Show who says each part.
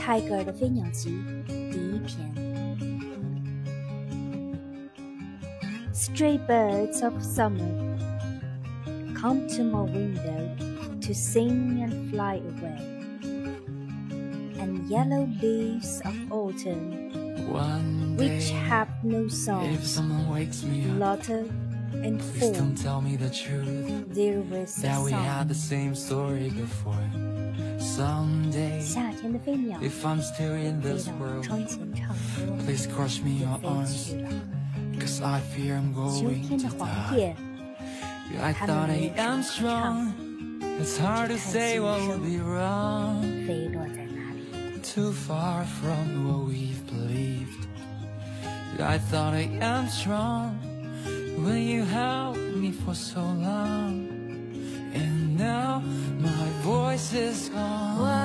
Speaker 1: 泰戈尔的《飞鸟集》第一篇。Stray birds of summer come to my window to sing and fly away, and yellow leaves of autumn,
Speaker 2: One day,
Speaker 1: which have no
Speaker 2: if
Speaker 1: song,
Speaker 2: someone wakes me up,
Speaker 1: flutter and
Speaker 2: please don't
Speaker 1: fall
Speaker 2: tell me the truth
Speaker 1: there with a
Speaker 2: that we had
Speaker 1: song.
Speaker 2: the same story before. Someday,
Speaker 1: 夏天的飞鸟
Speaker 2: if I'm still in
Speaker 1: 飞
Speaker 2: this
Speaker 1: 到
Speaker 2: world,
Speaker 1: 窗前唱歌，
Speaker 2: please crush me in
Speaker 1: 也
Speaker 2: your
Speaker 1: 飞
Speaker 2: arms,
Speaker 1: 去了。
Speaker 2: cause I fear I'm
Speaker 1: 秋
Speaker 2: going
Speaker 1: 天
Speaker 2: to
Speaker 1: 的黄
Speaker 2: die.
Speaker 1: 叶，
Speaker 2: I
Speaker 1: 它
Speaker 2: thought
Speaker 1: 们
Speaker 2: I
Speaker 1: 也
Speaker 2: am
Speaker 1: 唱唱
Speaker 2: strong. It's hard to say what would be wrong.
Speaker 1: 飞落在哪里？
Speaker 2: Is gone.